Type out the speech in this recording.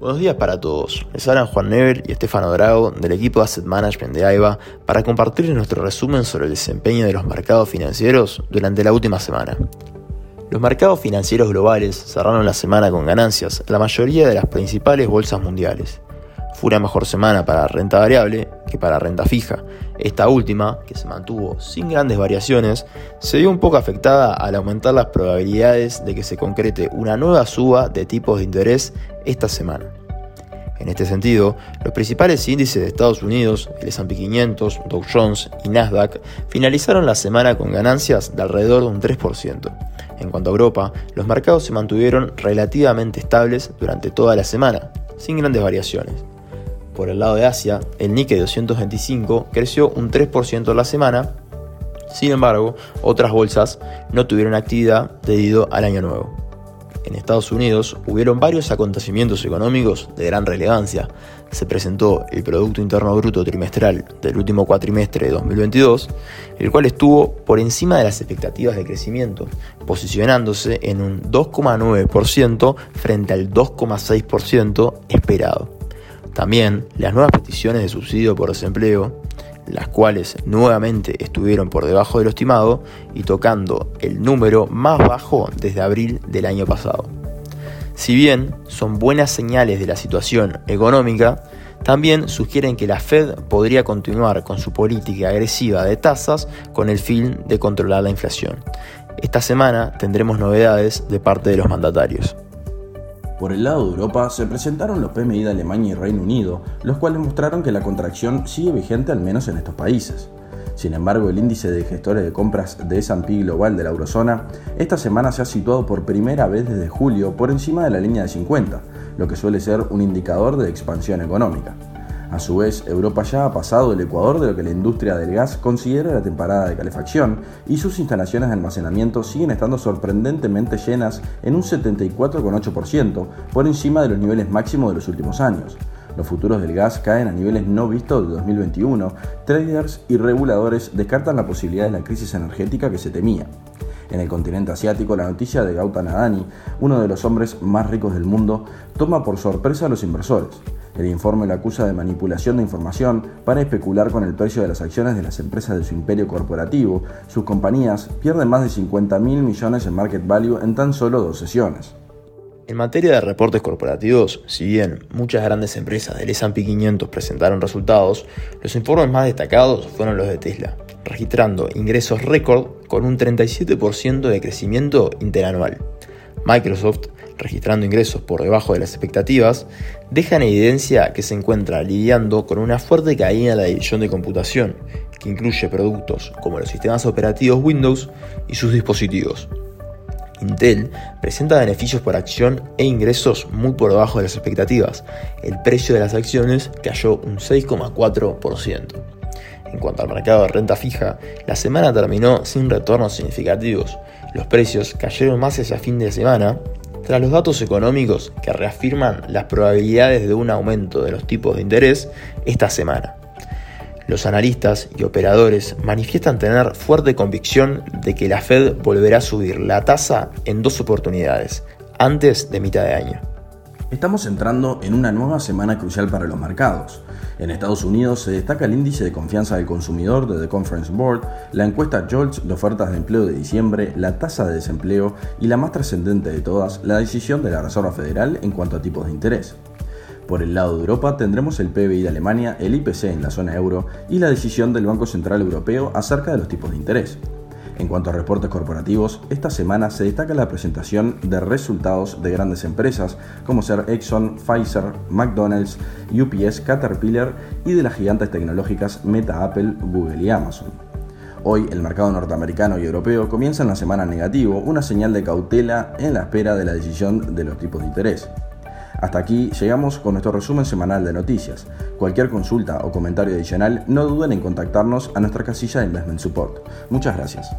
Buenos días para todos. Les hablan Juan Never y Estefano Drago del equipo de Asset Management de AIBA para compartir nuestro resumen sobre el desempeño de los mercados financieros durante la última semana. Los mercados financieros globales cerraron la semana con ganancias en la mayoría de las principales bolsas mundiales. Fue una mejor semana para renta variable que para renta fija. Esta última, que se mantuvo sin grandes variaciones, se vio un poco afectada al aumentar las probabilidades de que se concrete una nueva suba de tipos de interés esta semana. En este sentido, los principales índices de Estados Unidos, el S&P 500, Dow Jones y Nasdaq, finalizaron la semana con ganancias de alrededor de un 3%. En cuanto a Europa, los mercados se mantuvieron relativamente estables durante toda la semana, sin grandes variaciones. Por el lado de Asia, el Nikkei 225 creció un 3% en la semana, sin embargo, otras bolsas no tuvieron actividad debido al año nuevo. En Estados Unidos hubieron varios acontecimientos económicos de gran relevancia. Se presentó el Producto Interno Bruto trimestral del último cuatrimestre de 2022, el cual estuvo por encima de las expectativas de crecimiento, posicionándose en un 2,9% frente al 2,6% esperado. También las nuevas peticiones de subsidio por desempleo, las cuales nuevamente estuvieron por debajo de lo estimado y tocando el número más bajo desde abril del año pasado. Si bien son buenas señales de la situación económica, también sugieren que la Fed podría continuar con su política agresiva de tasas con el fin de controlar la inflación. Esta semana tendremos novedades de parte de los mandatarios. Por el lado de Europa se presentaron los PMI de Alemania y Reino Unido, los cuales mostraron que la contracción sigue vigente al menos en estos países. Sin embargo, el índice de gestores de compras de S&P Global de la eurozona esta semana se ha situado por primera vez desde julio por encima de la línea de 50, lo que suele ser un indicador de expansión económica. A su vez, Europa ya ha pasado el ecuador de lo que la industria del gas considera la temporada de calefacción y sus instalaciones de almacenamiento siguen estando sorprendentemente llenas en un 74,8%, por encima de los niveles máximos de los últimos años. Los futuros del gas caen a niveles no vistos de 2021. Traders y reguladores descartan la posibilidad de la crisis energética que se temía. En el continente asiático, la noticia de Gautam Adani, uno de los hombres más ricos del mundo, toma por sorpresa a los inversores. El informe lo acusa de manipulación de información para especular con el precio de las acciones de las empresas de su imperio corporativo. Sus compañías pierden más de 50 mil millones en market value en tan solo dos sesiones. En materia de reportes corporativos, si bien muchas grandes empresas del S&P 500 presentaron resultados, los informes más destacados fueron los de Tesla, registrando ingresos récord con un 37% de crecimiento interanual. Microsoft, registrando ingresos por debajo de las expectativas, deja en evidencia que se encuentra lidiando con una fuerte caída en la división de computación, que incluye productos como los sistemas operativos Windows y sus dispositivos. Intel presenta beneficios por acción e ingresos muy por debajo de las expectativas. El precio de las acciones cayó un 6,4%. En cuanto al mercado de renta fija, la semana terminó sin retornos significativos, los precios cayeron más hacia fin de semana tras los datos económicos que reafirman las probabilidades de un aumento de los tipos de interés esta semana. Los analistas y operadores manifiestan tener fuerte convicción de que la Fed volverá a subir la tasa en dos oportunidades, antes de mitad de año. Estamos entrando en una nueva semana crucial para los mercados. En Estados Unidos se destaca el índice de confianza del consumidor de The Conference Board, la encuesta Jolts de ofertas de empleo de diciembre, la tasa de desempleo y la más trascendente de todas, la decisión de la Reserva Federal en cuanto a tipos de interés. Por el lado de Europa tendremos el PBI de Alemania, el IPC en la zona euro y la decisión del Banco Central Europeo acerca de los tipos de interés. En cuanto a reportes corporativos, esta semana se destaca la presentación de resultados de grandes empresas como ser Exxon, Pfizer, McDonald's, UPS, Caterpillar y de las gigantes tecnológicas Meta, Apple, Google y Amazon. Hoy el mercado norteamericano y europeo comienzan la semana negativo, una señal de cautela en la espera de la decisión de los tipos de interés. Hasta aquí llegamos con nuestro resumen semanal de noticias. Cualquier consulta o comentario adicional no duden en contactarnos a nuestra casilla de Investment Support. Muchas gracias.